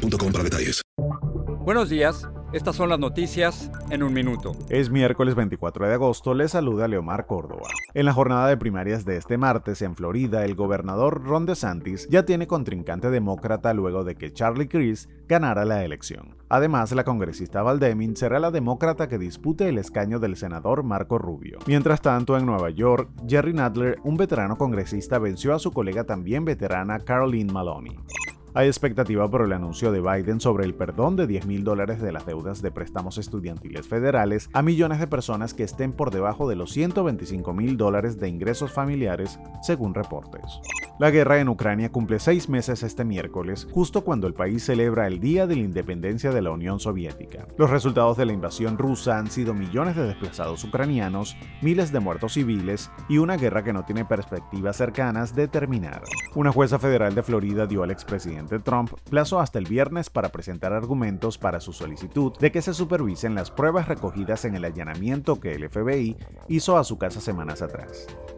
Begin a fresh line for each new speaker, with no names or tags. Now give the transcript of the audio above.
boostmobile.com para detalles.
Buenos días. Estas son las noticias en un minuto.
Es miércoles 24 de agosto, le saluda Leomar Córdoba. En la jornada de primarias de este martes en Florida, el gobernador Ron DeSantis ya tiene contrincante demócrata luego de que Charlie Crist ganara la elección. Además, la congresista Valdemin será la demócrata que dispute el escaño del senador Marco Rubio. Mientras tanto, en Nueva York, Jerry Nadler, un veterano congresista, venció a su colega también veterana Caroline Maloney. Hay expectativa por el anuncio de Biden sobre el perdón de 10 mil dólares de las deudas de préstamos estudiantiles federales a millones de personas que estén por debajo de los 125 mil dólares de ingresos familiares, según reportes. La guerra en Ucrania cumple seis meses este miércoles, justo cuando el país celebra el Día de la Independencia de la Unión Soviética. Los resultados de la invasión rusa han sido millones de desplazados ucranianos, miles de muertos civiles y una guerra que no tiene perspectivas cercanas de terminar. Una jueza federal de Florida dio al expresidente Trump plazo hasta el viernes para presentar argumentos para su solicitud de que se supervisen las pruebas recogidas en el allanamiento que el FBI hizo a su casa semanas atrás.